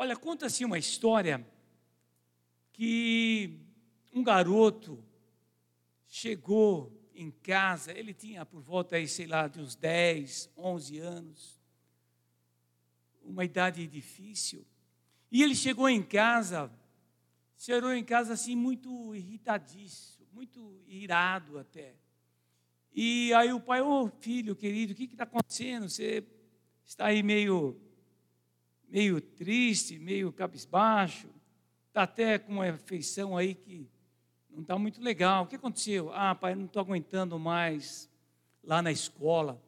Olha, conta-se uma história que um garoto chegou em casa, ele tinha por volta aí, sei lá, de uns 10, 11 anos, uma idade difícil. E ele chegou em casa, chegou em casa assim muito irritadíssimo, muito irado até. E aí o pai, ô oh, filho querido, o que está acontecendo? Você está aí meio, meio triste, meio cabisbaixo, está até com uma feição aí que não está muito legal. O que aconteceu? Ah, pai, não estou aguentando mais lá na escola.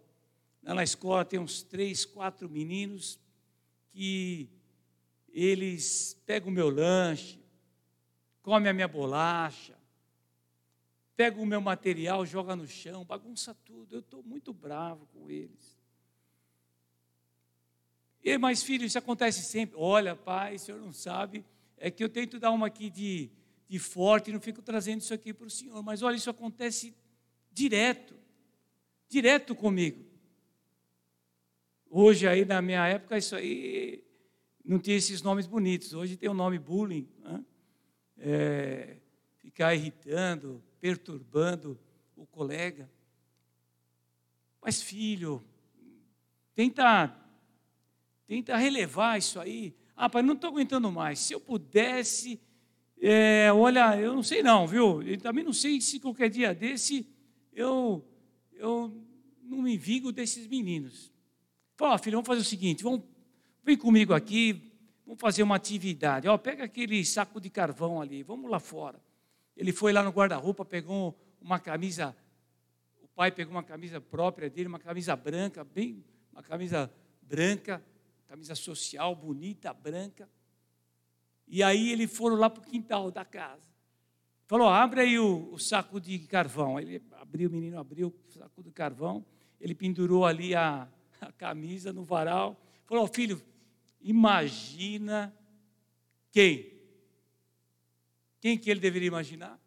Lá na escola tem uns três, quatro meninos que eles pegam o meu lanche, comem a minha bolacha, pegam o meu material, joga no chão, bagunça tudo. Eu estou muito bravo com eles. E, mas, filho, isso acontece sempre. Olha, pai, o senhor não sabe, é que eu tento dar uma aqui de, de forte, não fico trazendo isso aqui para o senhor. Mas olha, isso acontece direto, direto comigo. Hoje, aí, na minha época, isso aí não tinha esses nomes bonitos. Hoje tem o nome bullying. Né? É, ficar irritando, perturbando o colega. Mas, filho, tenta, tenta relevar isso aí. Ah, pai, não estou aguentando mais. Se eu pudesse, é, olha, eu não sei não, viu? Eu também não sei se qualquer dia desse eu, eu não me vingo desses meninos. Fala, filho, vamos fazer o seguinte, vamos, vem comigo aqui, vamos fazer uma atividade. Ó, pega aquele saco de carvão ali, vamos lá fora. Ele foi lá no guarda-roupa, pegou uma camisa, o pai pegou uma camisa própria dele, uma camisa branca, bem, uma camisa branca, camisa social, bonita, branca. E aí eles foram lá para o quintal da casa. Falou, abre aí o, o, saco de carvão. Ele abriu, o menino abriu o saco de carvão, ele pendurou ali a, a camisa no varal. Falou, filho, imagina quem? Quem que ele deveria imaginar?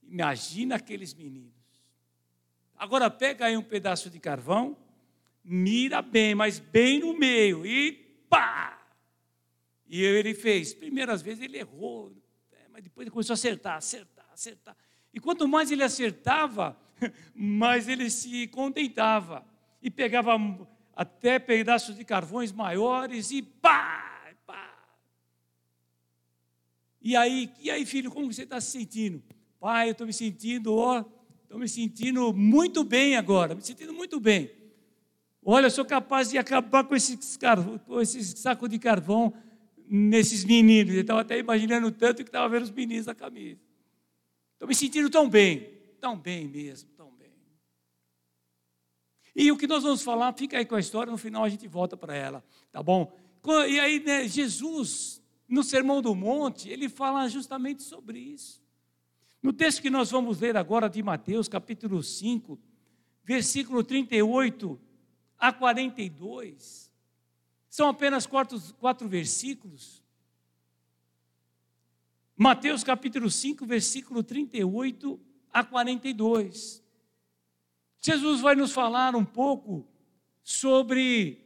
Imagina aqueles meninos. Agora pega aí um pedaço de carvão, mira bem, mas bem no meio, e pá! E ele fez. Primeiras vezes ele errou, é, mas depois ele começou a acertar, acertar, acertar. E quanto mais ele acertava, mais ele se contentava. E pegava até pedaços de carvões maiores e pá, pá. E aí, e aí, filho, como você está se sentindo? Pai, eu estou me sentindo, ó, estou me sentindo muito bem agora, me sentindo muito bem. Olha, eu sou capaz de acabar com esse, com saco de carvão nesses meninos. Eu estava até imaginando tanto que estava vendo os meninos na camisa. Estou me sentindo tão bem, tão bem mesmo, tão bem. E o que nós vamos falar, fica aí com a história, no final a gente volta para ela, tá bom? E aí, né, Jesus, no Sermão do Monte, ele fala justamente sobre isso. No texto que nós vamos ler agora de Mateus, capítulo 5, versículo 38 a 42, são apenas quatro, quatro versículos. Mateus capítulo 5, versículo 38 a 42. Jesus vai nos falar um pouco sobre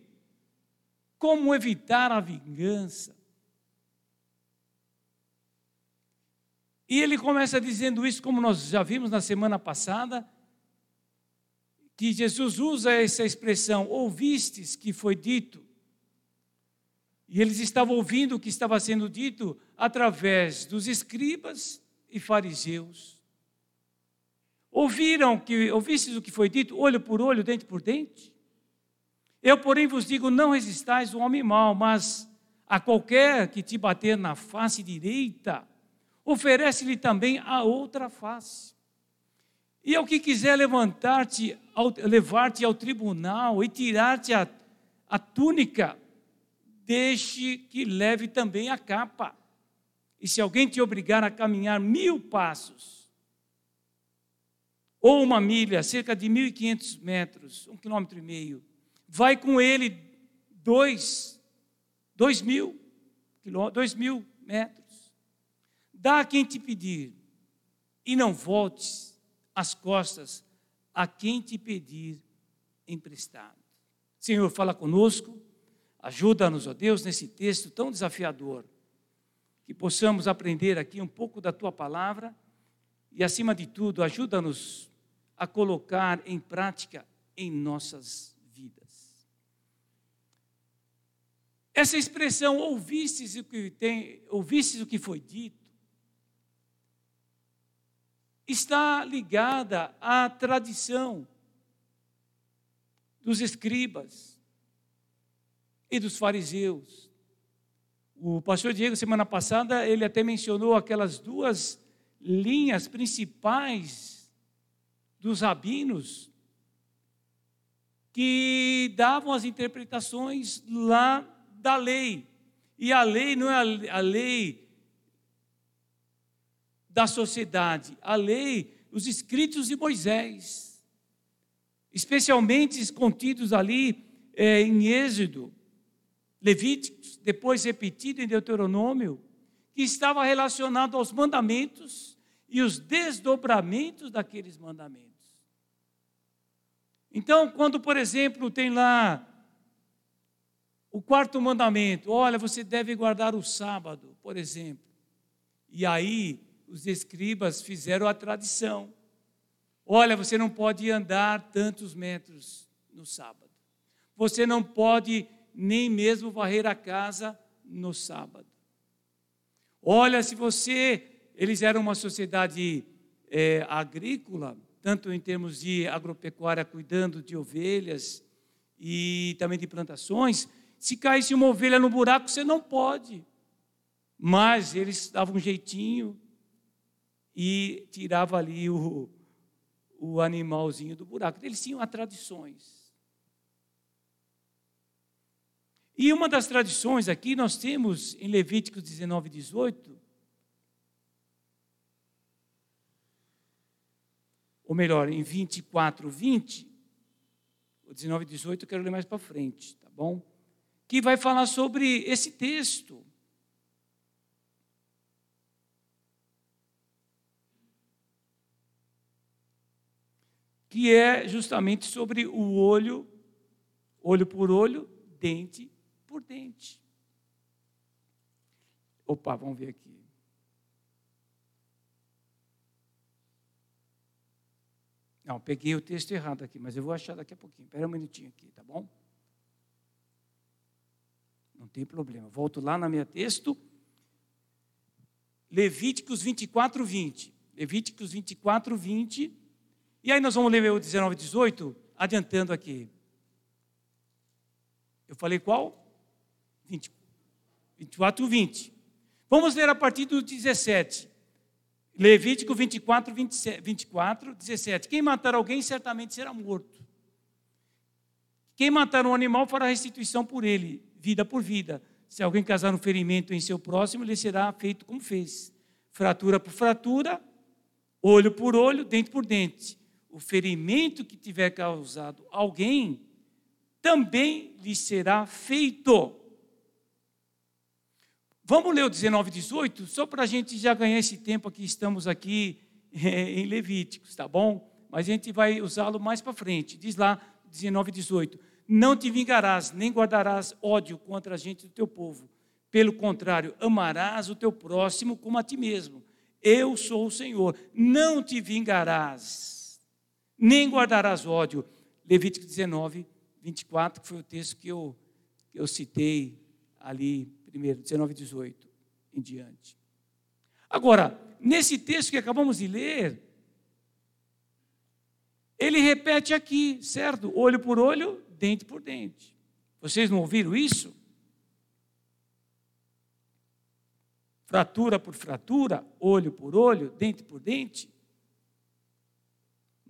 como evitar a vingança. E ele começa dizendo isso, como nós já vimos na semana passada, que Jesus usa essa expressão, ouvistes que foi dito. E eles estavam ouvindo o que estava sendo dito através dos escribas e fariseus. Ouviram que, ouvistes o que foi dito, olho por olho, dente por dente? Eu, porém, vos digo: não resistais o homem mau, mas a qualquer que te bater na face direita, oferece-lhe também a outra face. E ao que quiser levantar-te, levar-te ao tribunal e tirar-te a, a túnica, deixe que leve também a capa. E se alguém te obrigar a caminhar mil passos, ou uma milha, cerca de mil e quinhentos metros, um quilômetro e meio, vai com ele dois, dois mil, dois mil metros. Dá a quem te pedir, e não voltes as costas a quem te pedir emprestado. Senhor, fala conosco, Ajuda-nos, ó Deus, nesse texto tão desafiador, que possamos aprender aqui um pouco da tua palavra e, acima de tudo, ajuda-nos a colocar em prática em nossas vidas. Essa expressão, ouvistes o que, tem, ouvistes o que foi dito, está ligada à tradição dos escribas e dos fariseus. O pastor Diego, semana passada, ele até mencionou aquelas duas linhas principais dos rabinos que davam as interpretações lá da lei. E a lei não é a lei da sociedade, a lei, os escritos de Moisés, especialmente contidos ali é, em Êxodo, Levíticos, depois repetido em Deuteronômio, que estava relacionado aos mandamentos e os desdobramentos daqueles mandamentos. Então, quando, por exemplo, tem lá o quarto mandamento, olha, você deve guardar o sábado, por exemplo. E aí os escribas fizeram a tradição. Olha, você não pode andar tantos metros no sábado. Você não pode nem mesmo varrer a casa no sábado. Olha, se você. Eles eram uma sociedade é, agrícola, tanto em termos de agropecuária, cuidando de ovelhas e também de plantações. Se caísse uma ovelha no buraco, você não pode. Mas eles davam um jeitinho e tirava ali o, o animalzinho do buraco. Eles tinham tradições. E uma das tradições aqui nós temos em Levíticos 19, 18, ou melhor, em 24, 20, o 19, 18 eu quero ler mais para frente, tá bom? Que vai falar sobre esse texto. Que é justamente sobre o olho, olho por olho, dente por dente. Opa, vamos ver aqui. Não, peguei o texto errado aqui, mas eu vou achar daqui a pouquinho. Espera um minutinho aqui, tá bom? Não tem problema. Volto lá no meu texto. Levíticos 24, 20. Levíticos 24, 20. E aí nós vamos ler o 19, 18, adiantando aqui. Eu falei qual? 20, 24, 20. Vamos ler a partir do 17. Levítico 24, 27, 24, 17. Quem matar alguém certamente será morto. Quem matar um animal fará restituição por ele, vida por vida. Se alguém causar um ferimento em seu próximo, ele será feito como fez. Fratura por fratura, olho por olho, dente por dente. O ferimento que tiver causado alguém, também lhe será feito. Vamos ler o 19 18, só para a gente já ganhar esse tempo aqui, estamos aqui é, em Levíticos, tá bom? Mas a gente vai usá-lo mais para frente. Diz lá, 19 18: Não te vingarás, nem guardarás ódio contra a gente do teu povo. Pelo contrário, amarás o teu próximo como a ti mesmo. Eu sou o Senhor. Não te vingarás, nem guardarás ódio. Levítico 19, 24, que foi o texto que eu, eu citei ali primeiro, 19 e 18 em diante. Agora, nesse texto que acabamos de ler, ele repete aqui, certo? Olho por olho, dente por dente. Vocês não ouviram isso? Fratura por fratura, olho por olho, dente por dente.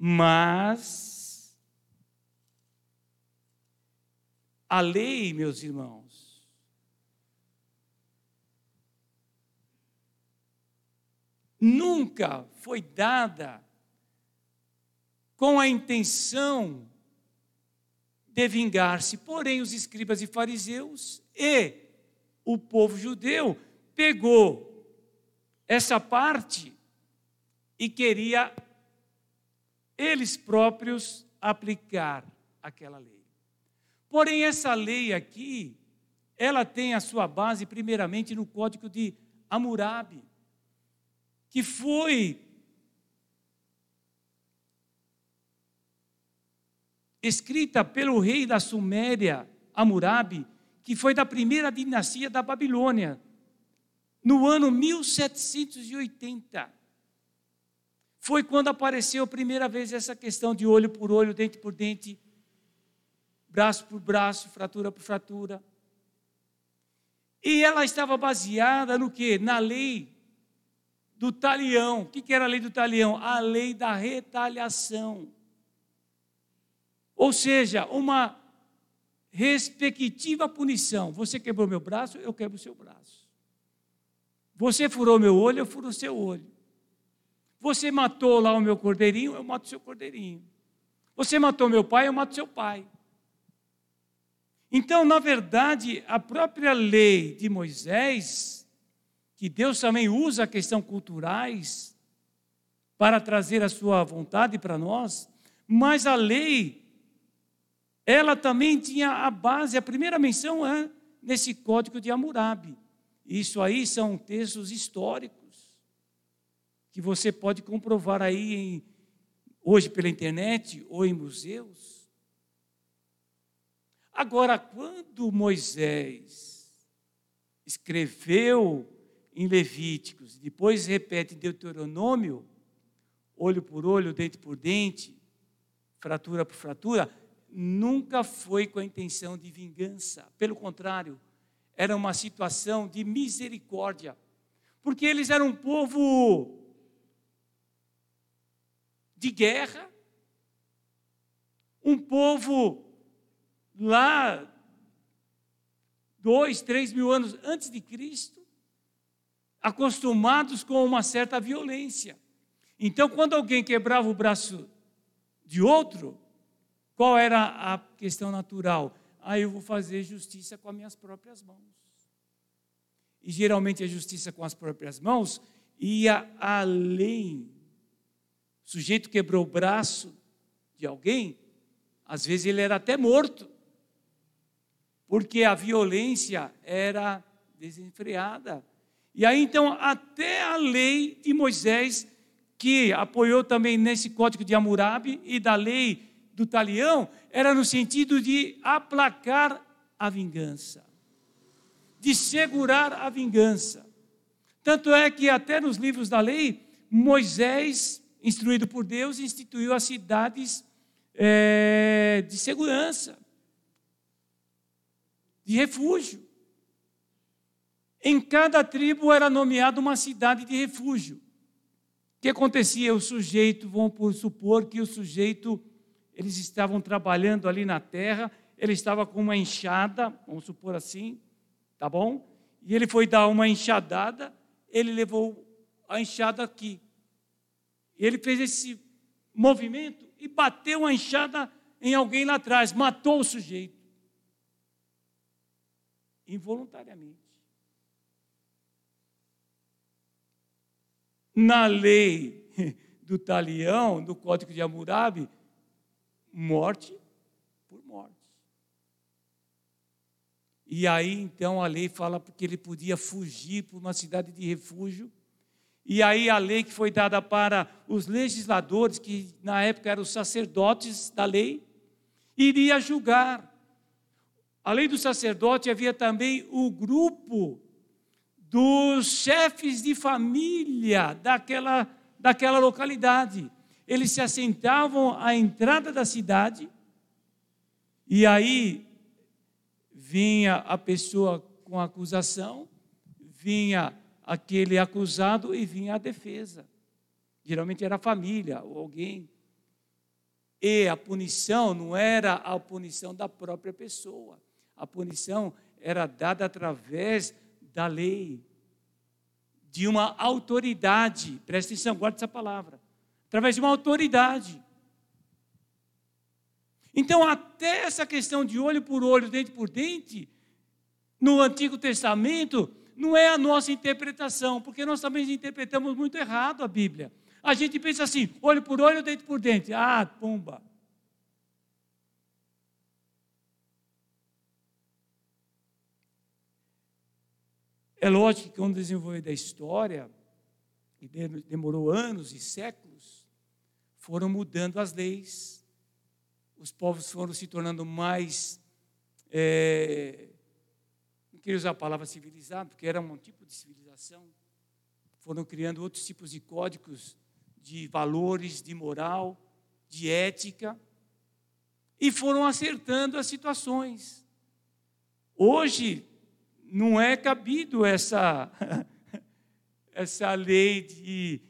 Mas a lei, meus irmãos, nunca foi dada com a intenção de vingar-se. Porém, os escribas e fariseus e o povo judeu pegou essa parte e queria eles próprios aplicar aquela lei. Porém, essa lei aqui ela tem a sua base primeiramente no Código de Hammurabi, que foi escrita pelo rei da Suméria, Hammurabi, que foi da primeira dinastia da Babilônia, no ano 1780. Foi quando apareceu a primeira vez essa questão de olho por olho, dente por dente, braço por braço, fratura por fratura. E ela estava baseada no que? Na lei do talião. O que era a lei do talião? A lei da retaliação. Ou seja, uma respectiva punição. Você quebrou meu braço, eu quebro o seu braço. Você furou meu olho, eu furo o seu olho. Você matou lá o meu cordeirinho, eu mato o seu cordeirinho. Você matou meu pai, eu mato seu pai. Então, na verdade, a própria lei de Moisés, que Deus também usa a questão culturais para trazer a sua vontade para nós, mas a lei, ela também tinha a base, a primeira menção é nesse código de Hammurabi. Isso aí são textos históricos que você pode comprovar aí em, hoje pela internet ou em museus. Agora, quando Moisés escreveu em Levíticos, depois repete em Deuteronômio, olho por olho, dente por dente, fratura por fratura, nunca foi com a intenção de vingança. Pelo contrário, era uma situação de misericórdia. Porque eles eram um povo de guerra, um povo lá dois, três mil anos antes de Cristo, acostumados com uma certa violência. Então, quando alguém quebrava o braço de outro, qual era a questão natural? Ah, eu vou fazer justiça com as minhas próprias mãos. E geralmente a justiça com as próprias mãos ia além. O sujeito quebrou o braço de alguém, às vezes ele era até morto porque a violência era desenfreada. E aí então, até a lei de Moisés, que apoiou também nesse código de Hammurabi e da lei do talião, era no sentido de aplacar a vingança, de segurar a vingança. Tanto é que até nos livros da lei, Moisés, instruído por Deus, instituiu as cidades é, de segurança de refúgio. Em cada tribo era nomeada uma cidade de refúgio. O que acontecia? O sujeito, vamos supor que o sujeito, eles estavam trabalhando ali na terra, ele estava com uma enxada, vamos supor assim, tá bom? E ele foi dar uma enxadada, ele levou a enxada aqui. Ele fez esse movimento e bateu a enxada em alguém lá atrás, matou o sujeito involuntariamente. Na lei do talião, do Código de Hammurabi, morte por morte. E aí então a lei fala porque ele podia fugir para uma cidade de refúgio. E aí a lei que foi dada para os legisladores, que na época eram os sacerdotes da lei, iria julgar Além do sacerdote, havia também o grupo dos chefes de família daquela, daquela localidade. Eles se assentavam à entrada da cidade, e aí vinha a pessoa com acusação, vinha aquele acusado e vinha a defesa. Geralmente era a família ou alguém. E a punição não era a punição da própria pessoa a punição era dada através da lei, de uma autoridade. Presta atenção, guarde essa palavra. Através de uma autoridade. Então, até essa questão de olho por olho, dente por dente, no Antigo Testamento, não é a nossa interpretação, porque nós também interpretamos muito errado a Bíblia. A gente pensa assim: olho por olho, dente por dente. Ah, pumba. É lógico que com o da história, e demorou anos e séculos, foram mudando as leis, os povos foram se tornando mais. É, queria usar a palavra civilizado, porque era um tipo de civilização. Foram criando outros tipos de códigos de valores, de moral, de ética, e foram acertando as situações. Hoje, não é cabido essa, essa lei de,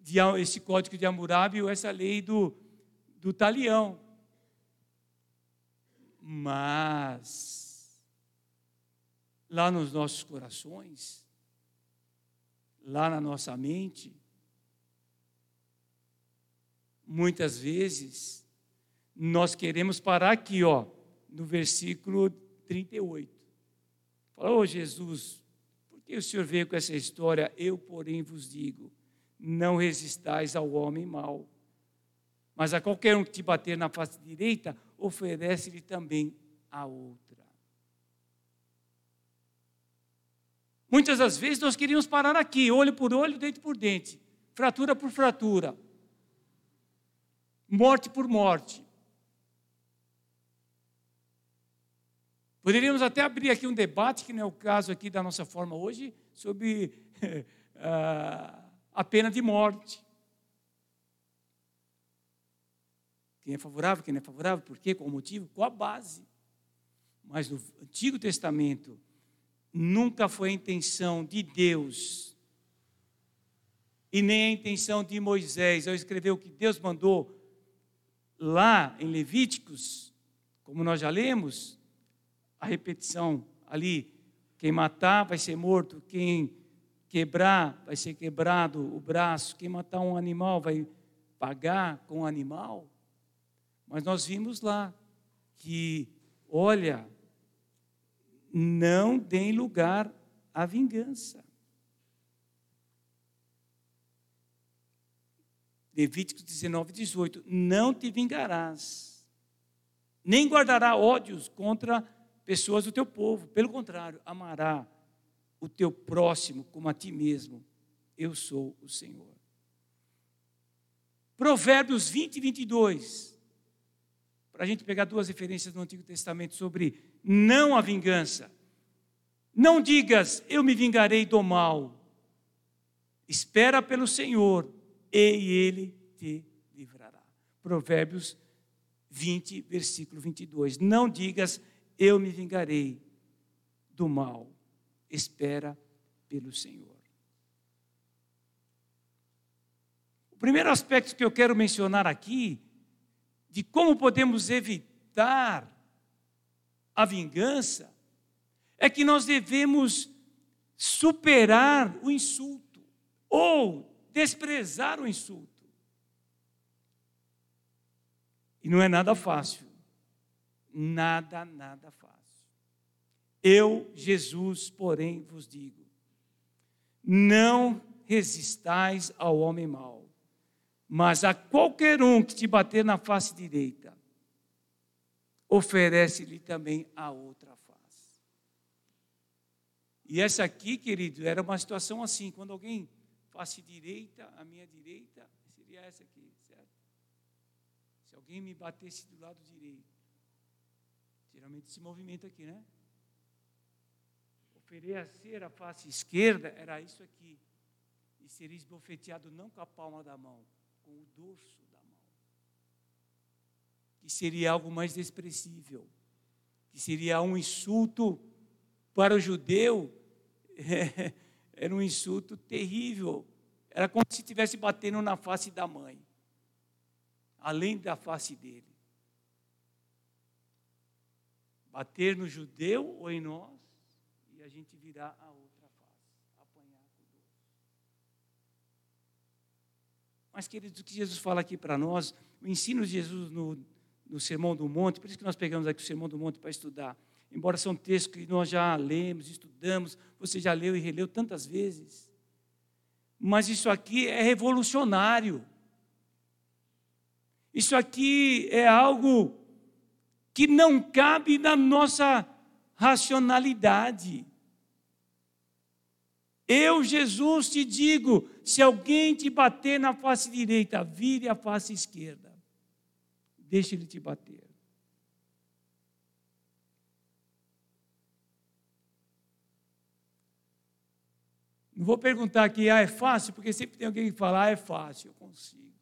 de esse código de Hammurabi ou essa lei do, do talião. Mas, lá nos nossos corações, lá na nossa mente, muitas vezes, nós queremos parar aqui, ó, no versículo 38. Fala, ô oh, Jesus, por que o Senhor veio com essa história? Eu, porém, vos digo: não resistais ao homem mau, mas a qualquer um que te bater na face direita, oferece-lhe também a outra. Muitas das vezes nós queríamos parar aqui, olho por olho, dente por dente, fratura por fratura, morte por morte. Poderíamos até abrir aqui um debate, que não é o caso aqui da nossa forma hoje, sobre uh, a pena de morte. Quem é favorável, quem não é favorável, por quê, qual o motivo, qual a base. Mas no Antigo Testamento, nunca foi a intenção de Deus e nem a intenção de Moisés ao escrever o que Deus mandou lá em Levíticos, como nós já lemos, a repetição ali: quem matar vai ser morto, quem quebrar vai ser quebrado o braço, quem matar um animal vai pagar com o animal. Mas nós vimos lá que, olha, não deem lugar à vingança. Levíticos 19, 18: Não te vingarás, nem guardará ódios contra pessoas do teu povo. Pelo contrário, amará o teu próximo como a ti mesmo. Eu sou o Senhor. Provérbios 20 e 22. Para a gente pegar duas referências do Antigo Testamento sobre não a vingança. Não digas, eu me vingarei do mal. Espera pelo Senhor e ele te livrará. Provérbios 20, versículo 22. Não digas, eu me vingarei do mal. Espera pelo Senhor. O primeiro aspecto que eu quero mencionar aqui, de como podemos evitar a vingança, é que nós devemos superar o insulto ou desprezar o insulto. E não é nada fácil. Nada, nada fácil. Eu, Jesus, porém, vos digo: não resistais ao homem mau, mas a qualquer um que te bater na face direita, oferece-lhe também a outra face. E essa aqui, querido, era uma situação assim: quando alguém face direita, a minha direita, seria essa aqui, certo? Se alguém me batesse do lado direito, geralmente esse movimento aqui, né? Oferecer a face esquerda era isso aqui. E seria esbofeteado não com a palma da mão, com o dorso da mão. Que seria algo mais desprezível. Que seria um insulto para o judeu. era um insulto terrível. Era como se estivesse batendo na face da mãe, além da face dele. bater no judeu ou em nós, e a gente virar a outra face, apanhar com dor. Mas, queridos, o que Jesus fala aqui para nós, o ensino de Jesus no, no Sermão do Monte, por isso que nós pegamos aqui o Sermão do Monte para estudar, embora são textos que nós já lemos, estudamos, você já leu e releu tantas vezes, mas isso aqui é revolucionário. Isso aqui é algo que não cabe na nossa racionalidade. Eu, Jesus, te digo: se alguém te bater na face direita, vire a face esquerda. Deixe ele te bater. Não vou perguntar aqui, ah, é fácil, porque sempre tem alguém que fala, ah, é fácil, eu consigo.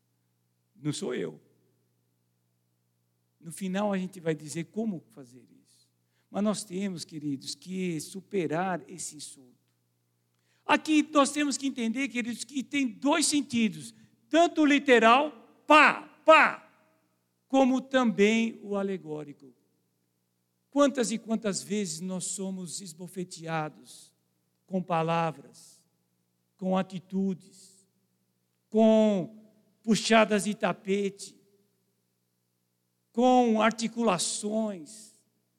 Não sou eu. No final a gente vai dizer como fazer isso. Mas nós temos, queridos, que superar esse insulto. Aqui nós temos que entender, queridos, que tem dois sentidos: tanto o literal, pá, pá, como também o alegórico. Quantas e quantas vezes nós somos esbofeteados com palavras, com atitudes, com puxadas de tapete, com articulações,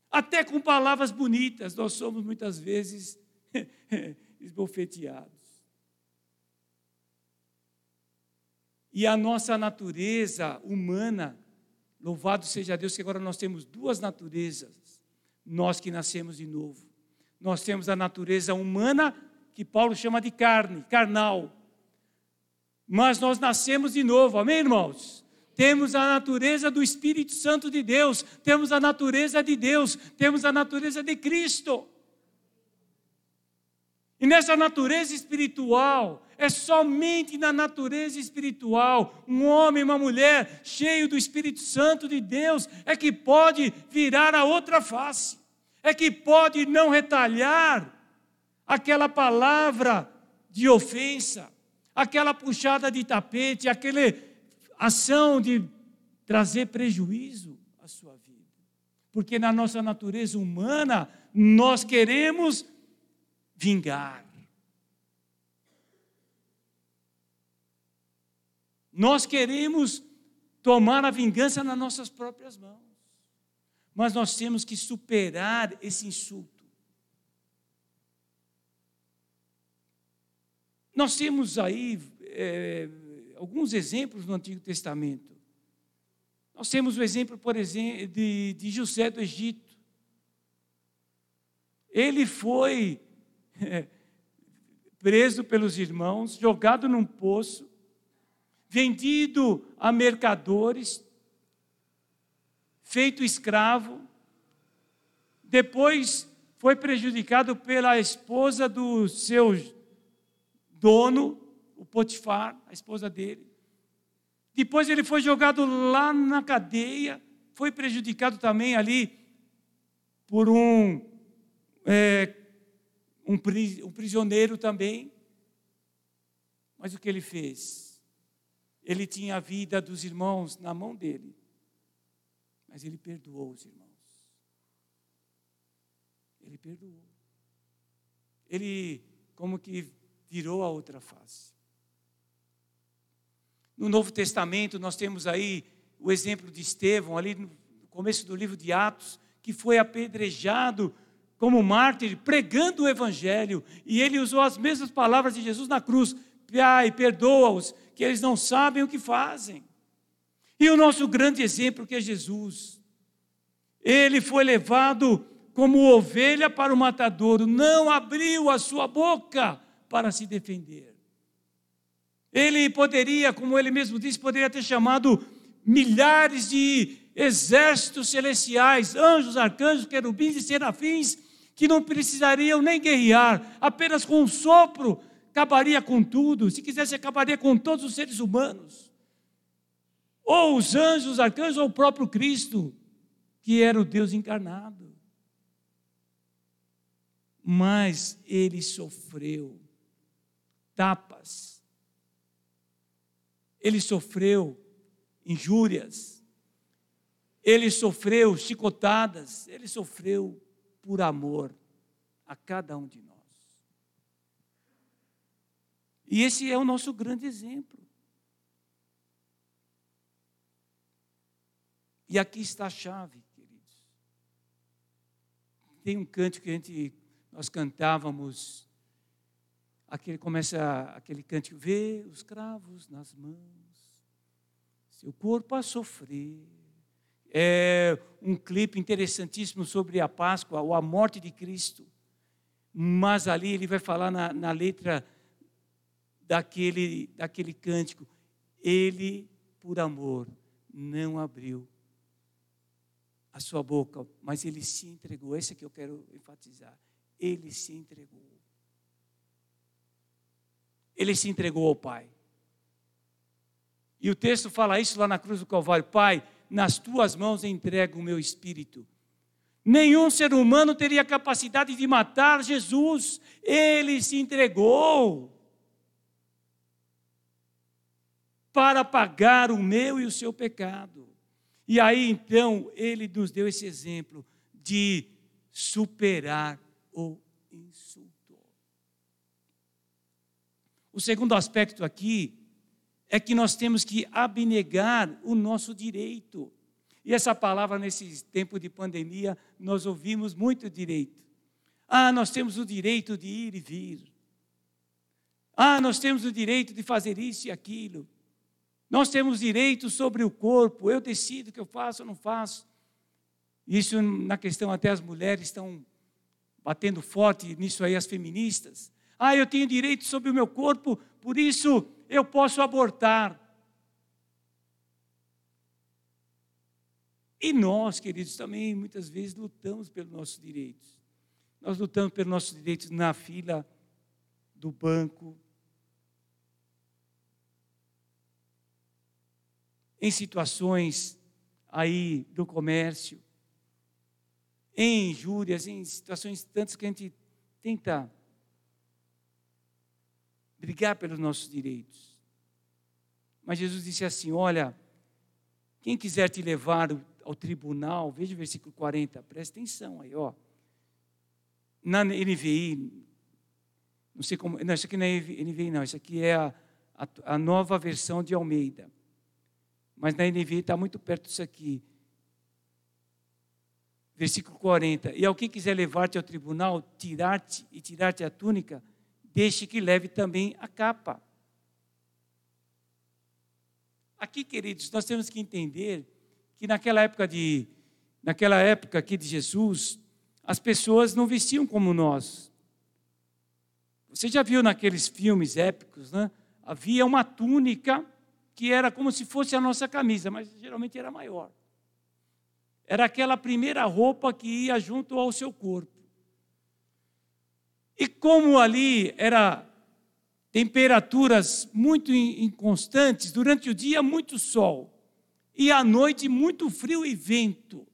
até com palavras bonitas, nós somos muitas vezes esbofeteados. E a nossa natureza humana, louvado seja Deus, que agora nós temos duas naturezas, nós que nascemos de novo. Nós temos a natureza humana, que Paulo chama de carne, carnal. Mas nós nascemos de novo, amém, irmãos? Temos a natureza do Espírito Santo de Deus, temos a natureza de Deus, temos a natureza de Cristo. E nessa natureza espiritual, é somente na natureza espiritual, um homem, uma mulher cheio do Espírito Santo de Deus é que pode virar a outra face, é que pode não retalhar aquela palavra de ofensa, aquela puxada de tapete, aquela ação de trazer prejuízo à sua vida. Porque na nossa natureza humana, nós queremos vingar. Nós queremos tomar a vingança nas nossas próprias mãos. Mas nós temos que superar esse insulto. Nós temos aí é, alguns exemplos no Antigo Testamento. Nós temos o exemplo, por exemplo, de, de José do Egito. Ele foi preso pelos irmãos, jogado num poço, vendido a mercadores, feito escravo, depois foi prejudicado pela esposa do seu dono, o Potifar, a esposa dele. Depois ele foi jogado lá na cadeia, foi prejudicado também ali por um é, um, prisioneiro também. Mas o que ele fez? Ele tinha a vida dos irmãos na mão dele, mas ele perdoou os irmãos. Ele perdoou. Ele, como que virou a outra face. No Novo Testamento, nós temos aí o exemplo de Estevão, ali no começo do livro de Atos, que foi apedrejado como mártir, pregando o Evangelho, e ele usou as mesmas palavras de Jesus na cruz: Pai, perdoa-os, que eles não sabem o que fazem. E o nosso grande exemplo que é Jesus. Ele foi levado como ovelha para o matadouro, não abriu a sua boca para se defender. Ele poderia, como ele mesmo disse, poderia ter chamado milhares de exércitos celestiais, anjos, arcanjos, querubins e serafins, que não precisariam nem guerrear, apenas com um sopro acabaria com tudo, se quisesse acabaria com todos os seres humanos. Ou os anjos, os arcanjos, ou o próprio Cristo, que era o Deus encarnado. Mas ele sofreu tapas, ele sofreu injúrias, ele sofreu chicotadas, ele sofreu por amor a cada um de nós. E esse é o nosso grande exemplo. E aqui está a chave, queridos. Tem um canto que a gente, nós cantávamos, aquele começa aquele canto, vê os cravos nas mãos, seu corpo a sofrer é, um clipe interessantíssimo sobre a Páscoa, ou a morte de Cristo. Mas ali ele vai falar na, na letra daquele, daquele cântico. Ele, por amor, não abriu a sua boca, mas ele se entregou. Esse é que eu quero enfatizar. Ele se entregou. Ele se entregou ao Pai. E o texto fala isso lá na cruz do Calvário: Pai, nas tuas mãos entrego o meu espírito. Nenhum ser humano teria capacidade de matar Jesus, ele se entregou para pagar o meu e o seu pecado. E aí então ele nos deu esse exemplo de superar o insulto. O segundo aspecto aqui é que nós temos que abnegar o nosso direito. E essa palavra, nesse tempo de pandemia, nós ouvimos muito direito. Ah, nós temos o direito de ir e vir. Ah, nós temos o direito de fazer isso e aquilo. Nós temos direito sobre o corpo. Eu decido o que eu faço ou não faço. Isso na questão até as mulheres estão batendo forte nisso aí as feministas. Ah, eu tenho direito sobre o meu corpo, por isso eu posso abortar. E nós, queridos, também muitas vezes lutamos pelos nossos direitos. Nós lutamos pelos nossos direitos na fila do banco, em situações aí do comércio, em injúrias, em situações tantas que a gente tenta brigar pelos nossos direitos. Mas Jesus disse assim: Olha, quem quiser te levar ao tribunal, veja o versículo 40, presta atenção aí, ó. Na NVI, não sei como, não, isso aqui não é NVI, não, isso aqui é a, a, a nova versão de Almeida. Mas na NVI está muito perto disso aqui. Versículo 40. E ao que quiser levar-te ao tribunal, tirar-te e tirar-te a túnica, deixe que leve também a capa. Aqui, queridos, nós temos que entender que naquela época de naquela época aqui de Jesus, as pessoas não vestiam como nós. Você já viu naqueles filmes épicos, né? Havia uma túnica que era como se fosse a nossa camisa, mas geralmente era maior. Era aquela primeira roupa que ia junto ao seu corpo. E como ali era temperaturas muito inconstantes, durante o dia muito sol e à noite muito frio e vento.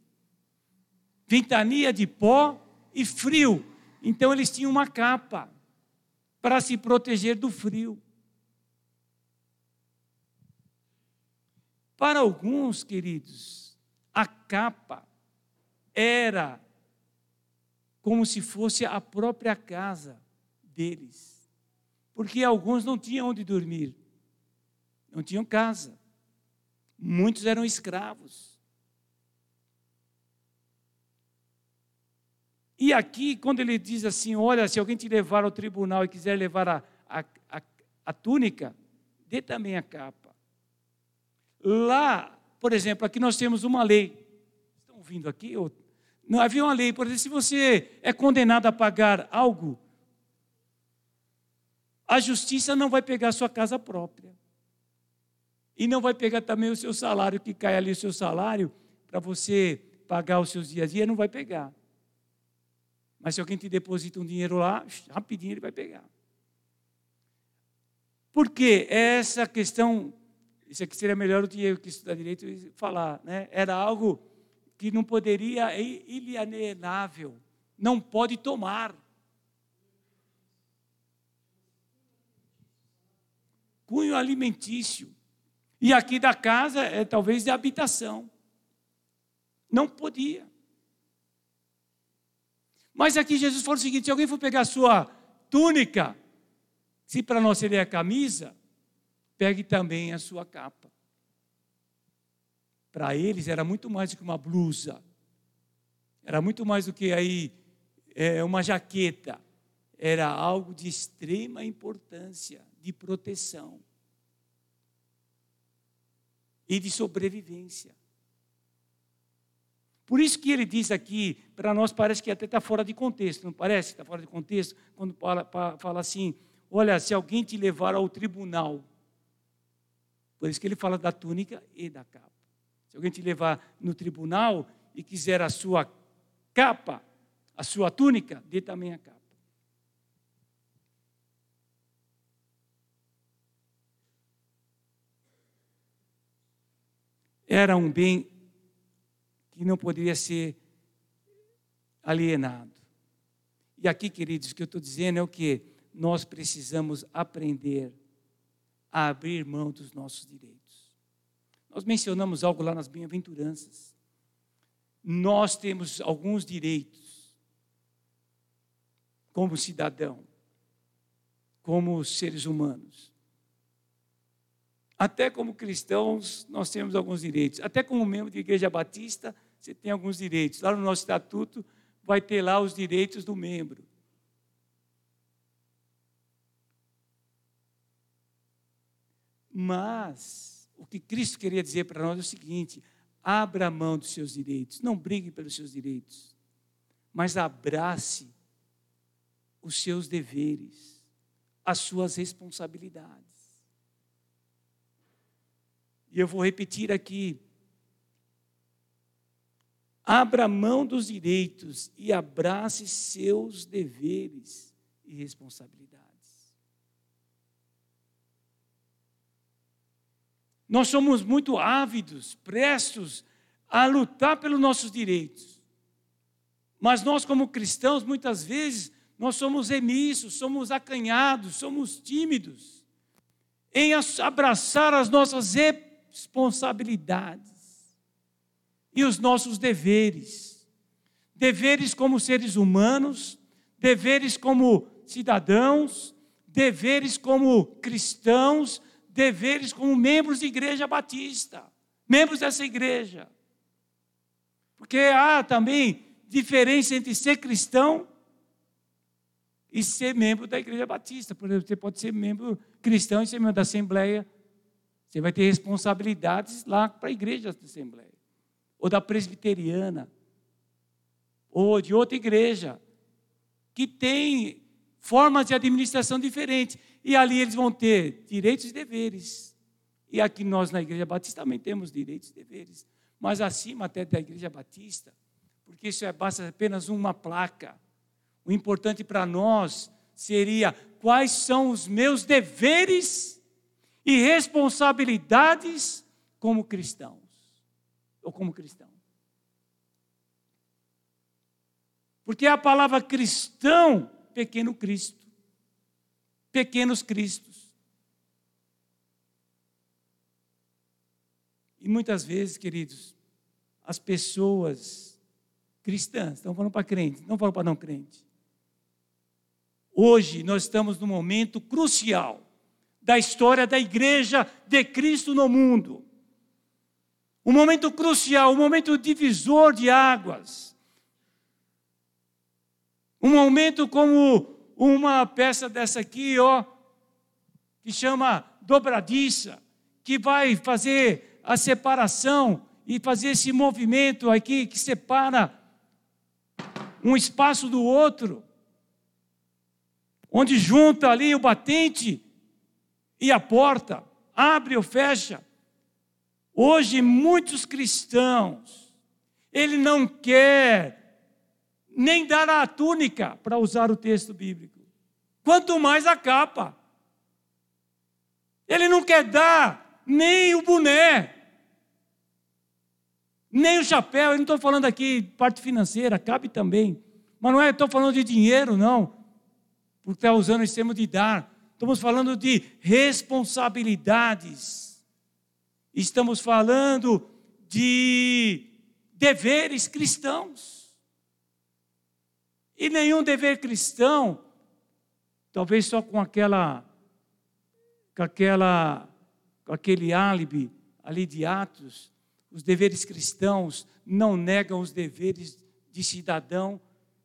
Ventania de pó e frio. Então eles tinham uma capa para se proteger do frio. Para alguns, queridos, a capa era como se fosse a própria casa deles. Porque alguns não tinham onde dormir, não tinham casa. Muitos eram escravos. E aqui, quando ele diz assim: Olha, se alguém te levar ao tribunal e quiser levar a, a, a, a túnica, dê também a capa. Lá, por exemplo, aqui nós temos uma lei. Estão ouvindo aqui? Ou não havia uma lei, por exemplo, se você é condenado a pagar algo, a justiça não vai pegar a sua casa própria. E não vai pegar também o seu salário, que cai ali o seu salário, para você pagar os seus dias a dia, não vai pegar. Mas se alguém te deposita um dinheiro lá, rapidinho ele vai pegar. Por quê? Essa questão, isso aqui seria melhor o dinheiro que estudar direito falar, né? Era algo que não poderia, é inalienável, não pode tomar. Cunho alimentício. E aqui da casa é talvez de habitação. Não podia. Mas aqui Jesus falou o seguinte: se alguém for pegar a sua túnica, se para nós seria a camisa, pegue também a sua capa. Para eles era muito mais do que uma blusa, era muito mais do que aí é, uma jaqueta, era algo de extrema importância, de proteção e de sobrevivência. Por isso que ele diz aqui, para nós parece que até está fora de contexto, não parece está fora de contexto? Quando fala, fala assim, olha, se alguém te levar ao tribunal, por isso que ele fala da túnica e da capa. Se alguém te levar no tribunal e quiser a sua capa, a sua túnica, dê também a capa. Era um bem que não poderia ser alienado. E aqui, queridos, o que eu estou dizendo é o que? Nós precisamos aprender a abrir mão dos nossos direitos. Nós mencionamos algo lá nas bem-aventuranças. Nós temos alguns direitos como cidadão, como seres humanos. Até como cristãos, nós temos alguns direitos. Até como membro de igreja batista, você tem alguns direitos. Lá no nosso estatuto, vai ter lá os direitos do membro. Mas o que Cristo queria dizer para nós é o seguinte: abra mão dos seus direitos, não brigue pelos seus direitos, mas abrace os seus deveres, as suas responsabilidades. E eu vou repetir aqui: abra mão dos direitos e abrace seus deveres e responsabilidades. Nós somos muito ávidos, prestos a lutar pelos nossos direitos. Mas nós, como cristãos, muitas vezes, nós somos remissos, somos acanhados, somos tímidos em abraçar as nossas responsabilidades e os nossos deveres. Deveres como seres humanos, deveres como cidadãos, deveres como cristãos, deveres como membros de igreja batista, membros dessa igreja. Porque há também diferença entre ser cristão e ser membro da igreja batista. Por exemplo, você pode ser membro cristão e ser membro da Assembleia. Você vai ter responsabilidades lá para a igreja da Assembleia, ou da presbiteriana, ou de outra igreja, que tem formas de administração diferentes. E ali eles vão ter direitos e deveres. E aqui nós na Igreja Batista também temos direitos e deveres. Mas acima até da Igreja Batista, porque isso é basta apenas uma placa. O importante para nós seria quais são os meus deveres e responsabilidades como cristãos ou como cristão. Porque a palavra cristão, pequeno Cristo pequenos cristos. E muitas vezes, queridos, as pessoas cristãs, estão falando para crente, não falam para não crente. Hoje nós estamos num momento crucial da história da igreja de Cristo no mundo. Um momento crucial, um momento divisor de águas. Um momento como uma peça dessa aqui, ó, que chama dobradiça, que vai fazer a separação e fazer esse movimento aqui que separa um espaço do outro, onde junta ali o batente e a porta, abre ou fecha. Hoje muitos cristãos, ele não quer nem dar a túnica, para usar o texto bíblico. Quanto mais a capa. Ele não quer dar nem o boné, nem o chapéu. Eu não estou falando aqui parte financeira, cabe também. Mas não é, estou falando de dinheiro, não. Porque está usando esse termo de dar. Estamos falando de responsabilidades. Estamos falando de deveres cristãos. E nenhum dever cristão, talvez só com aquela, com aquela, com aquele álibi ali de Atos, os deveres cristãos não negam os deveres de cidadão,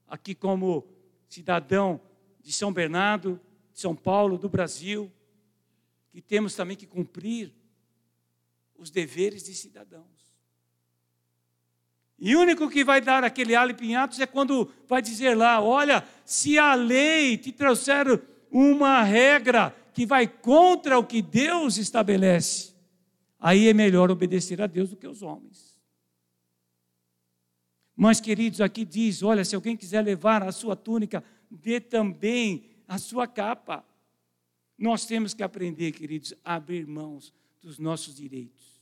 aqui como cidadão de São Bernardo, de São Paulo, do Brasil, que temos também que cumprir os deveres de cidadãos. E o único que vai dar aquele alip em Atos é quando vai dizer lá: olha, se a lei te trouxer uma regra que vai contra o que Deus estabelece, aí é melhor obedecer a Deus do que os homens. Mas, queridos, aqui diz: olha, se alguém quiser levar a sua túnica, dê também a sua capa. Nós temos que aprender, queridos, a abrir mãos dos nossos direitos.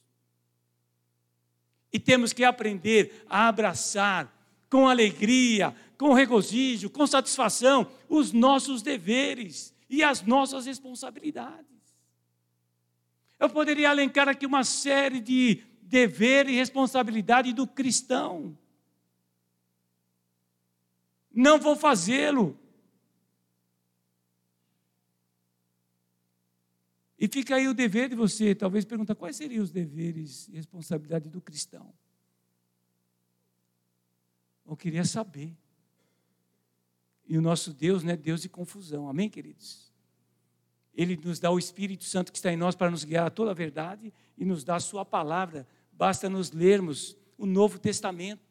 E temos que aprender a abraçar com alegria, com regozijo, com satisfação os nossos deveres e as nossas responsabilidades. Eu poderia elencar aqui uma série de dever e responsabilidade do cristão. Não vou fazê-lo. E fica aí o dever de você, talvez perguntar quais seriam os deveres e responsabilidade do cristão. Eu queria saber. E o nosso Deus não é Deus de confusão. Amém, queridos? Ele nos dá o Espírito Santo que está em nós para nos guiar a toda a verdade e nos dá a sua palavra. Basta nos lermos o Novo Testamento.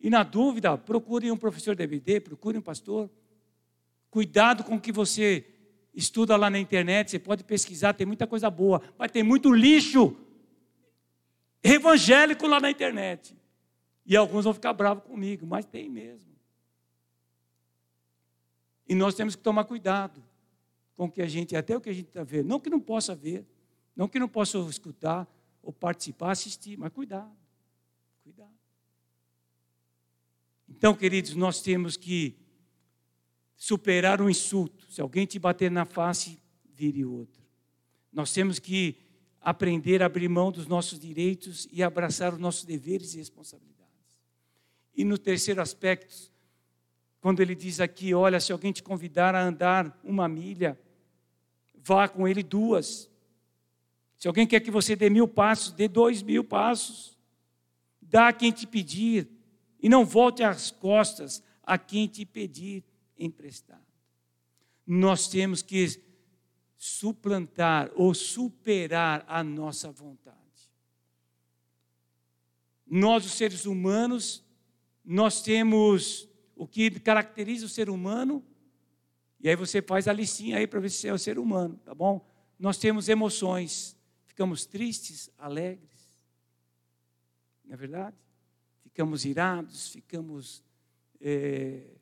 E na dúvida, procure um professor de procure um pastor. Cuidado com o que você estuda lá na internet, você pode pesquisar, tem muita coisa boa, mas tem muito lixo evangélico lá na internet. E alguns vão ficar bravos comigo, mas tem mesmo. E nós temos que tomar cuidado com o que a gente, até o que a gente está vendo. Não que não possa ver, não que não possa escutar, ou participar, assistir, mas cuidado. Cuidado. Então, queridos, nós temos que superar um insulto. Se alguém te bater na face, vire outro. Nós temos que aprender a abrir mão dos nossos direitos e abraçar os nossos deveres e responsabilidades. E no terceiro aspecto, quando ele diz aqui: olha, se alguém te convidar a andar uma milha, vá com ele duas. Se alguém quer que você dê mil passos, dê dois mil passos. Dá a quem te pedir, e não volte as costas a quem te pedir emprestado. Nós temos que suplantar ou superar a nossa vontade. Nós, os seres humanos, nós temos o que caracteriza o ser humano, e aí você faz a listinha aí para ver se é o ser humano, tá bom? Nós temos emoções, ficamos tristes, alegres, não é verdade? Ficamos irados, ficamos é,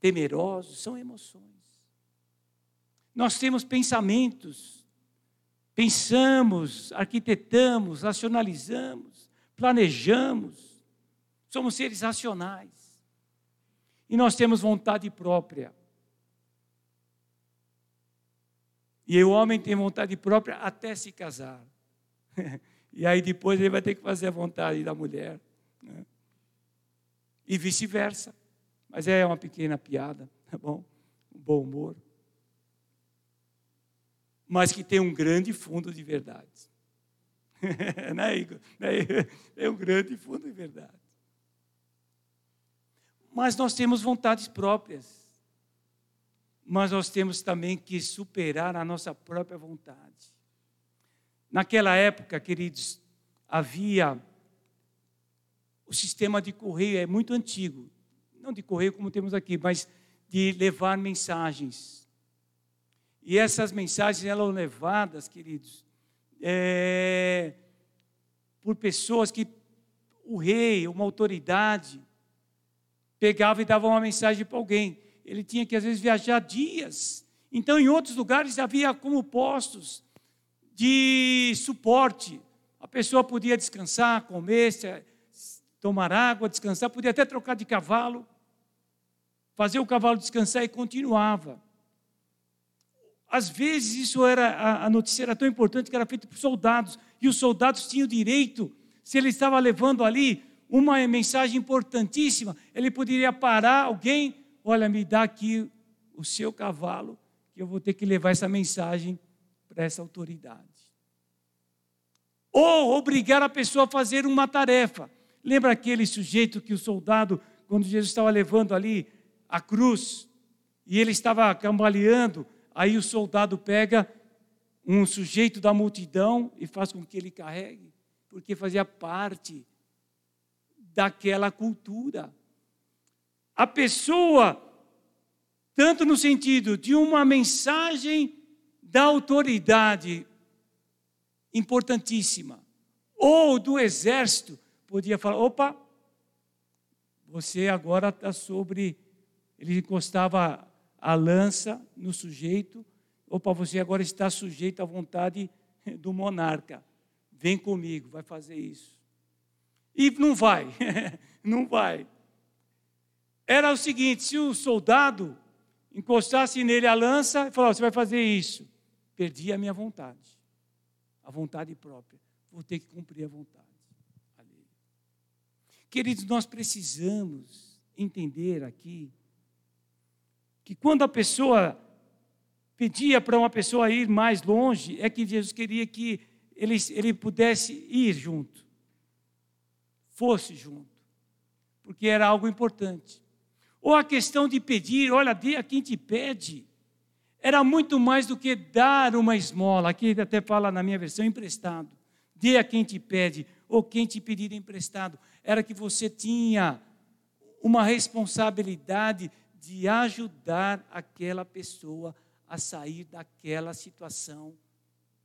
temerosos, são emoções. Nós temos pensamentos, pensamos, arquitetamos, racionalizamos, planejamos, somos seres racionais. E nós temos vontade própria. E o homem tem vontade própria até se casar. e aí depois ele vai ter que fazer a vontade da mulher. Né? E vice-versa. Mas é uma pequena piada, tá bom? Um bom humor. Mas que tem um grande fundo de verdade. né, Igor? É um grande fundo de verdade. Mas nós temos vontades próprias. Mas nós temos também que superar a nossa própria vontade. Naquela época, queridos, havia o sistema de correio é muito antigo não de correio como temos aqui, mas de levar mensagens. E essas mensagens eram levadas, queridos, é, por pessoas que o rei, uma autoridade, pegava e dava uma mensagem para alguém. Ele tinha que, às vezes, viajar dias. Então, em outros lugares, havia como postos de suporte. A pessoa podia descansar, comer, tomar água, descansar, podia até trocar de cavalo fazer o cavalo descansar e continuava. Às vezes isso era a notícia era tão importante que era feita por soldados e os soldados tinham direito, se ele estava levando ali uma mensagem importantíssima, ele poderia parar alguém, olha, me dá aqui o seu cavalo, que eu vou ter que levar essa mensagem para essa autoridade. Ou obrigar a pessoa a fazer uma tarefa. Lembra aquele sujeito que o soldado, quando Jesus estava levando ali a cruz e ele estava cambaleando. Aí o soldado pega um sujeito da multidão e faz com que ele carregue, porque fazia parte daquela cultura. A pessoa, tanto no sentido de uma mensagem da autoridade importantíssima, ou do exército, podia falar: opa, você agora está sobre. Ele encostava a lança no sujeito, opa, você agora está sujeito à vontade do monarca. Vem comigo, vai fazer isso. E não vai, não vai. Era o seguinte: se o soldado encostasse nele a lança e falasse, você vai fazer isso, perdi a minha vontade, a vontade própria. Vou ter que cumprir a vontade. Queridos, nós precisamos entender aqui que quando a pessoa pedia para uma pessoa ir mais longe, é que Jesus queria que ele, ele pudesse ir junto, fosse junto, porque era algo importante. Ou a questão de pedir, olha, dê a quem te pede, era muito mais do que dar uma esmola, aqui até fala na minha versão, emprestado. Dê a quem te pede, ou quem te pedir emprestado. Era que você tinha uma responsabilidade de ajudar aquela pessoa a sair daquela situação,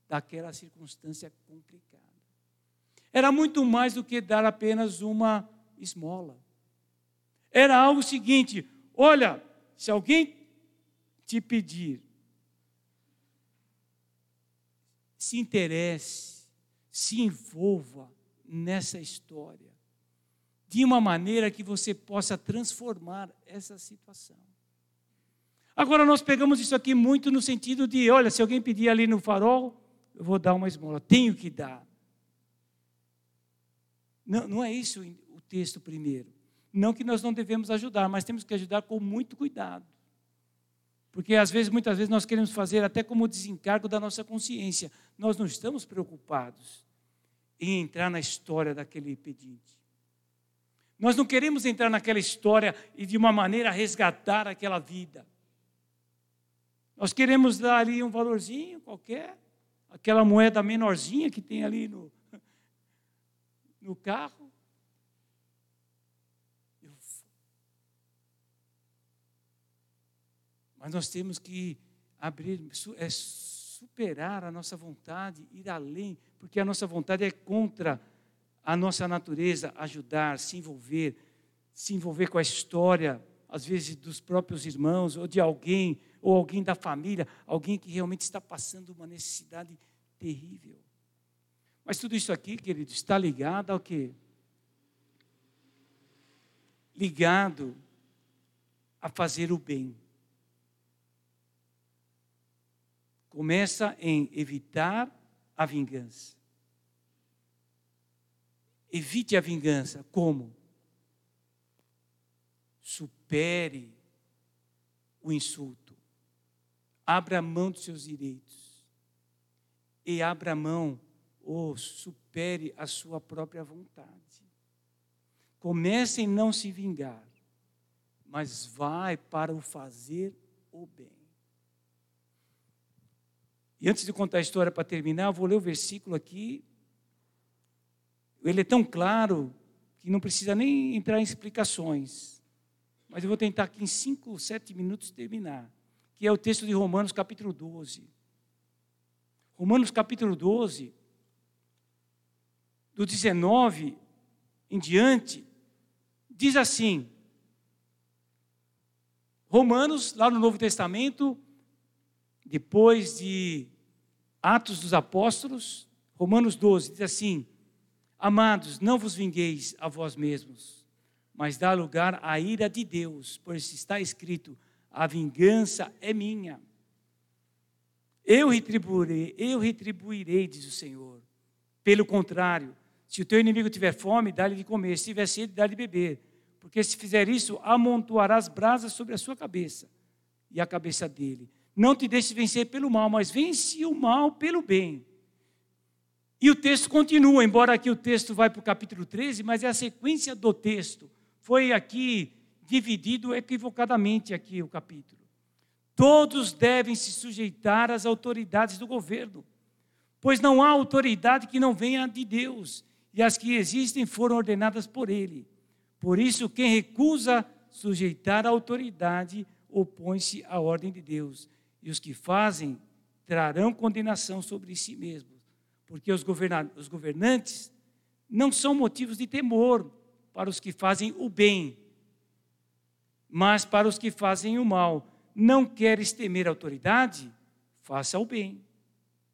daquela circunstância complicada. Era muito mais do que dar apenas uma esmola. Era algo seguinte: olha, se alguém te pedir, se interesse, se envolva, nessa história, de uma maneira que você possa transformar essa situação. Agora, nós pegamos isso aqui muito no sentido de: olha, se alguém pedir ali no farol, eu vou dar uma esmola, tenho que dar. Não, não é isso o texto primeiro. Não que nós não devemos ajudar, mas temos que ajudar com muito cuidado. Porque às vezes, muitas vezes, nós queremos fazer até como desencargo da nossa consciência. Nós não estamos preocupados em entrar na história daquele pedinte. Nós não queremos entrar naquela história e de uma maneira resgatar aquela vida. Nós queremos dar ali um valorzinho qualquer, aquela moeda menorzinha que tem ali no, no carro. Mas nós temos que abrir, é superar a nossa vontade, ir além, porque a nossa vontade é contra a nossa natureza, ajudar, se envolver, se envolver com a história, às vezes dos próprios irmãos, ou de alguém, ou alguém da família, alguém que realmente está passando uma necessidade terrível. Mas tudo isso aqui, querido, está ligado ao quê? Ligado a fazer o bem. Começa em evitar a vingança. Evite a vingança. Como? Supere o insulto. Abra mão dos seus direitos. E abra mão ou supere a sua própria vontade. Comece em não se vingar, mas vai para o fazer o bem. E antes de contar a história para terminar, eu vou ler o versículo aqui. Ele é tão claro que não precisa nem entrar em explicações. Mas eu vou tentar aqui em cinco, sete minutos terminar. Que é o texto de Romanos capítulo 12. Romanos capítulo 12, do 19 em diante, diz assim: Romanos, lá no Novo Testamento, depois de Atos dos Apóstolos, Romanos 12, diz assim: Amados, não vos vingueis a vós mesmos, mas dá lugar à ira de Deus, pois está escrito: a vingança é minha. Eu retribuirei, eu retribuirei, diz o Senhor. Pelo contrário, se o teu inimigo tiver fome, dá-lhe de comer, se tiver sede, dá-lhe de beber. Porque se fizer isso, amontoarás brasas sobre a sua cabeça e a cabeça dele. Não te deixes vencer pelo mal, mas vence o mal pelo bem. E o texto continua, embora aqui o texto vai para o capítulo 13, mas é a sequência do texto. Foi aqui dividido equivocadamente aqui o capítulo. Todos devem se sujeitar às autoridades do governo, pois não há autoridade que não venha de Deus, e as que existem foram ordenadas por ele. Por isso, quem recusa sujeitar a autoridade opõe-se à ordem de Deus. E os que fazem trarão condenação sobre si mesmos, porque os, os governantes não são motivos de temor para os que fazem o bem, mas para os que fazem o mal. Não queres temer a autoridade? Faça o bem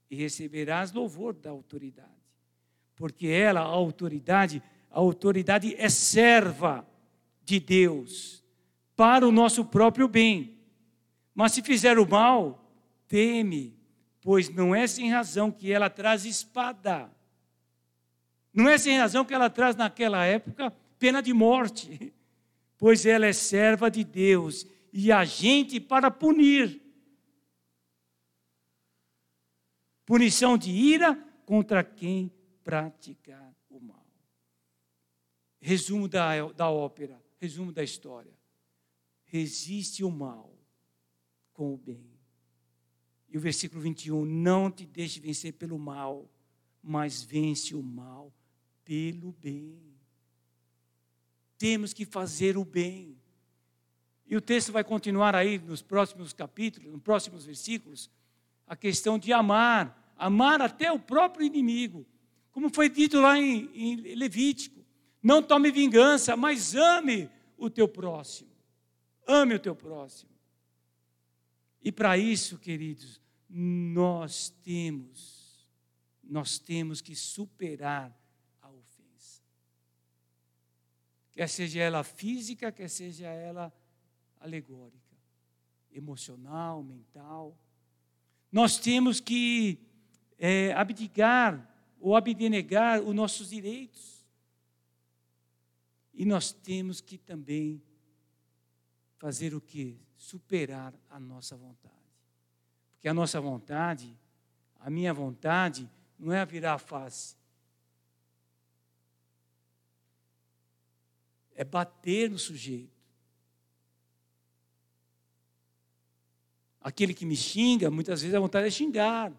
e receberás louvor da autoridade. Porque ela, a autoridade, a autoridade é serva de Deus para o nosso próprio bem. Mas se fizer o mal, teme, pois não é sem razão que ela traz espada. Não é sem razão que ela traz naquela época pena de morte, pois ela é serva de Deus e agente para punir. Punição de ira contra quem praticar o mal. Resumo da, da ópera, resumo da história. Resiste o mal com o bem. E o versículo 21, não te deixe vencer pelo mal, mas vence o mal pelo bem. Temos que fazer o bem. E o texto vai continuar aí nos próximos capítulos, nos próximos versículos, a questão de amar, amar até o próprio inimigo. Como foi dito lá em, em Levítico: não tome vingança, mas ame o teu próximo. Ame o teu próximo. E para isso, queridos, nós temos, nós temos que superar a ofensa. Quer seja ela física, quer seja ela alegórica, emocional, mental. Nós temos que é, abdicar ou abnegar os nossos direitos. E nós temos que também fazer o que? Superar a nossa vontade. Porque a nossa vontade, a minha vontade, não é virar a face. É bater no sujeito. Aquele que me xinga, muitas vezes a vontade é xingar.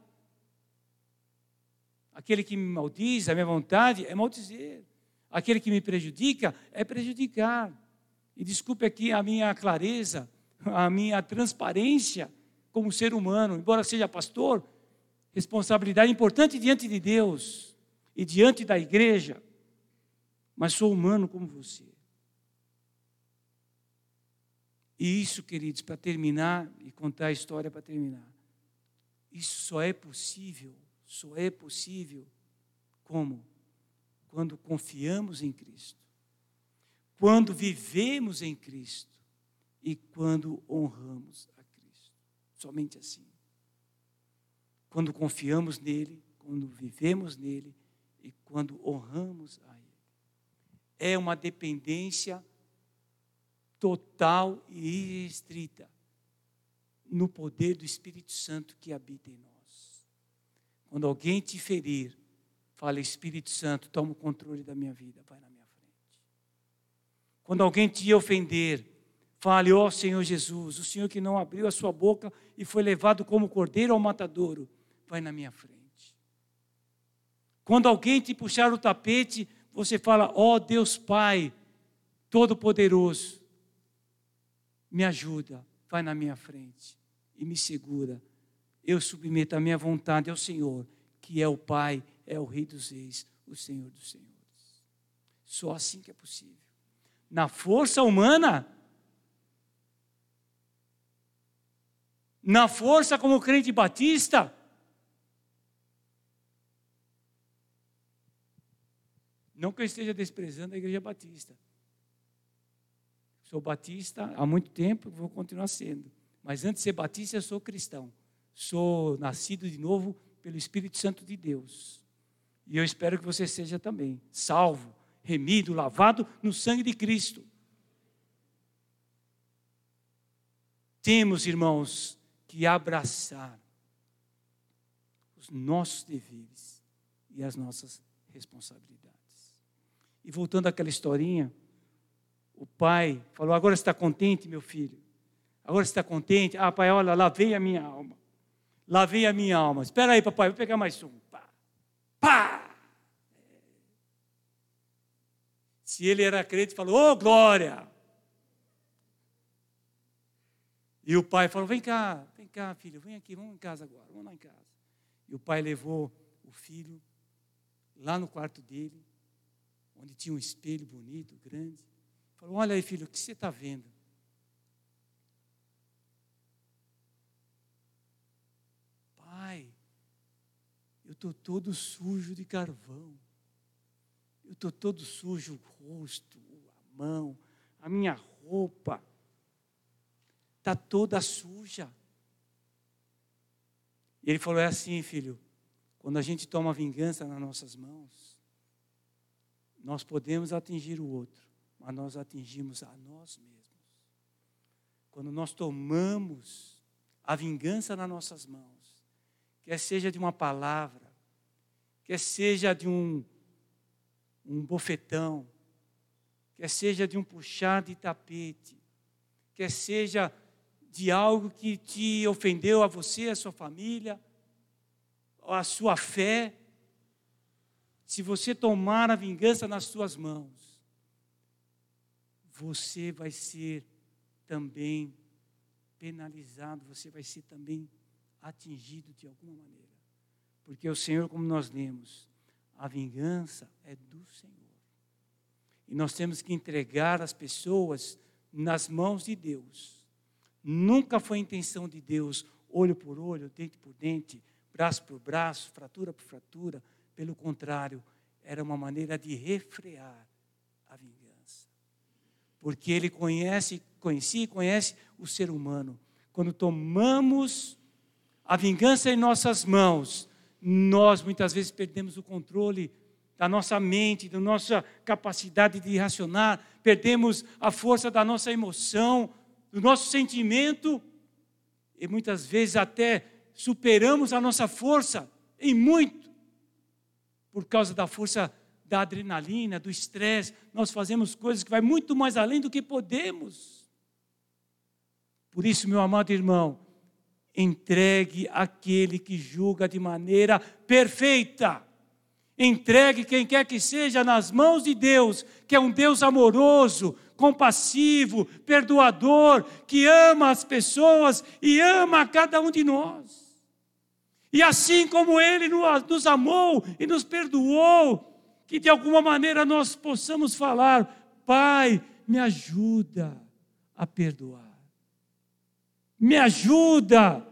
Aquele que me maldiz, a minha vontade é maldizer. Aquele que me prejudica é prejudicar. E desculpe aqui a minha clareza, a minha transparência como ser humano, embora seja pastor, responsabilidade importante diante de Deus e diante da igreja, mas sou humano como você. E isso, queridos, para terminar e contar a história para terminar, isso só é possível, só é possível como? Quando confiamos em Cristo, quando vivemos em Cristo e quando honramos a Cristo. Somente assim. Quando confiamos nele, quando vivemos nele e quando honramos a Ele. É uma dependência total e restrita no poder do Espírito Santo que habita em nós. Quando alguém te ferir, fala: Espírito Santo, toma o controle da minha vida, vai na minha frente. Quando alguém te ofender, fale: Ó oh, Senhor Jesus, o Senhor que não abriu a sua boca e foi levado como cordeiro ao matadouro, vai na minha frente. Quando alguém te puxar o tapete, você fala: Ó oh, Deus Pai, Todo-Poderoso, me ajuda, vai na minha frente e me segura. Eu submeto a minha vontade ao Senhor, que é o Pai, é o Rei dos Reis, o Senhor dos Senhores. Só assim que é possível. Na força humana, na força como crente batista, não que eu esteja desprezando a igreja batista. Sou batista há muito tempo, vou continuar sendo. Mas antes de ser batista, eu sou cristão. Sou nascido de novo pelo Espírito Santo de Deus. E eu espero que você seja também salvo, remido, lavado no sangue de Cristo. Temos, irmãos, que abraçar os nossos deveres e as nossas responsabilidades. E voltando àquela historinha, o pai falou: Agora está contente, meu filho? Agora está contente? Ah, pai, olha, lavei a minha alma. Lavei a minha alma. Espera aí, papai, vou pegar mais um. Pá! Pá! Se ele era crente, falou: Ô oh, glória! E o pai falou: Vem cá, vem cá, filho, vem aqui, vamos em casa agora, vamos lá em casa. E o pai levou o filho lá no quarto dele, onde tinha um espelho bonito, grande. Falou: Olha aí, filho, o que você está vendo? Pai, eu estou todo sujo de carvão. Eu estou todo sujo o rosto, a mão, a minha roupa. Está toda suja. E ele falou: É assim, filho, quando a gente toma vingança nas nossas mãos, nós podemos atingir o outro, mas nós atingimos a nós mesmos. Quando nós tomamos a vingança nas nossas mãos, quer seja de uma palavra, quer seja de um, um bofetão, quer seja de um puxar de tapete, quer seja de algo que te ofendeu a você, a sua família, a sua fé, se você tomar a vingança nas suas mãos, você vai ser também penalizado, você vai ser também atingido de alguma maneira. Porque o Senhor, como nós lemos, a vingança é do Senhor. E nós temos que entregar as pessoas nas mãos de Deus Nunca foi intenção de Deus, olho por olho, dente por dente, braço por braço, fratura por fratura. Pelo contrário, era uma maneira de refrear a vingança. Porque ele conhece, conhecia e conhece o ser humano. Quando tomamos a vingança em nossas mãos, nós muitas vezes perdemos o controle da nossa mente, da nossa capacidade de racionar, perdemos a força da nossa emoção, do nosso sentimento, e muitas vezes até superamos a nossa força em muito, por causa da força da adrenalina, do estresse, nós fazemos coisas que vai muito mais além do que podemos. Por isso, meu amado irmão, entregue aquele que julga de maneira perfeita. Entregue quem quer que seja nas mãos de Deus, que é um Deus amoroso, compassivo, perdoador, que ama as pessoas e ama a cada um de nós. E assim como Ele nos amou e nos perdoou, que de alguma maneira nós possamos falar: Pai, me ajuda a perdoar, me ajuda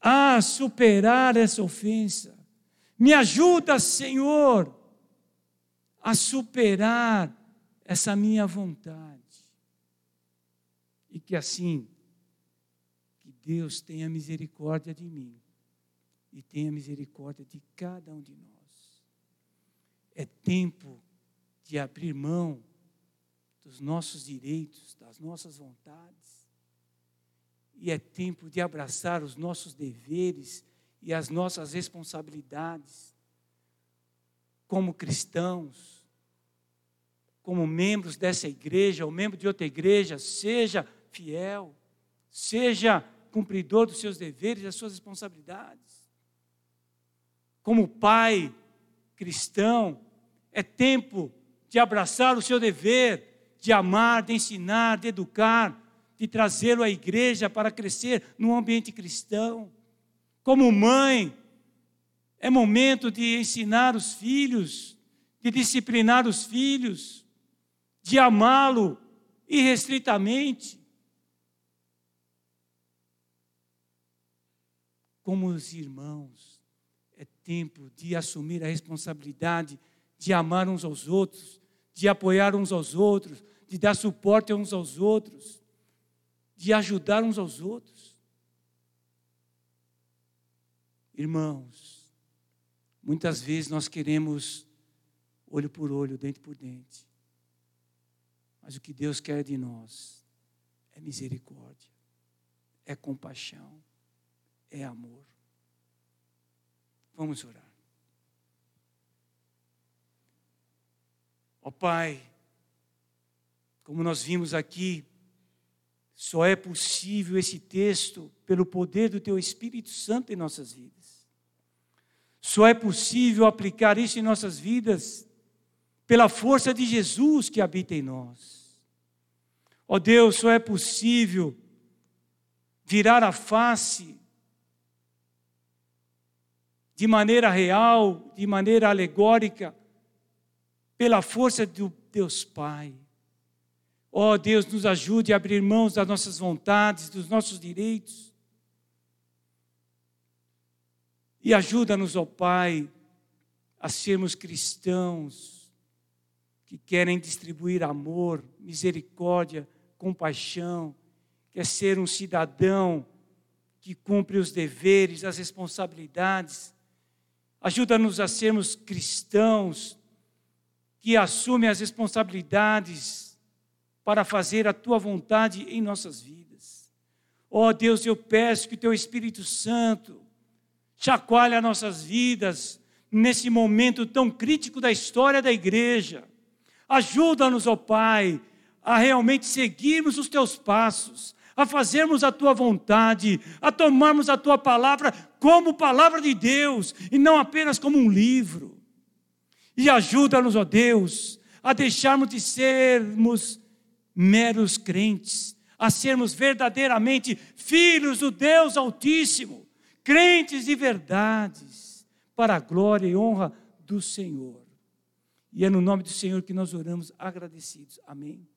a superar essa ofensa, me ajuda, Senhor, a superar essa minha vontade. E que assim, que Deus tenha misericórdia de mim e tenha misericórdia de cada um de nós. É tempo de abrir mão dos nossos direitos, das nossas vontades. E é tempo de abraçar os nossos deveres e as nossas responsabilidades como cristãos como membros dessa igreja ou membro de outra igreja, seja fiel, seja cumpridor dos seus deveres, das suas responsabilidades. Como pai cristão, é tempo de abraçar o seu dever, de amar, de ensinar, de educar, de trazê-lo à igreja para crescer num ambiente cristão. Como mãe, é momento de ensinar os filhos, de disciplinar os filhos, de amá-lo irrestritamente. Como os irmãos, é tempo de assumir a responsabilidade de amar uns aos outros, de apoiar uns aos outros, de dar suporte uns aos outros, de ajudar uns aos outros. Irmãos, muitas vezes nós queremos olho por olho, dente por dente. Mas o que Deus quer de nós é misericórdia, é compaixão, é amor. Vamos orar. Ó oh, Pai, como nós vimos aqui, só é possível esse texto pelo poder do Teu Espírito Santo em nossas vidas. Só é possível aplicar isso em nossas vidas pela força de Jesus que habita em nós. Ó oh Deus, só é possível virar a face de maneira real, de maneira alegórica, pela força do Deus Pai. Ó oh, Deus, nos ajude a abrir mãos das nossas vontades, dos nossos direitos. E ajuda-nos, ó Pai, a sermos cristãos que querem distribuir amor, misericórdia, compaixão, quer ser um cidadão que cumpre os deveres, as responsabilidades. Ajuda-nos a sermos cristãos que assumem as responsabilidades para fazer a tua vontade em nossas vidas. Ó oh, Deus, eu peço que o teu Espírito Santo chacoalhe as nossas vidas nesse momento tão crítico da história da igreja. Ajuda-nos, ó Pai, a realmente seguirmos os teus passos, a fazermos a tua vontade, a tomarmos a tua palavra como palavra de Deus e não apenas como um livro. E ajuda-nos, ó Deus, a deixarmos de sermos meros crentes, a sermos verdadeiramente filhos do Deus Altíssimo, crentes de verdades, para a glória e honra do Senhor. E é no nome do Senhor que nós oramos agradecidos. Amém.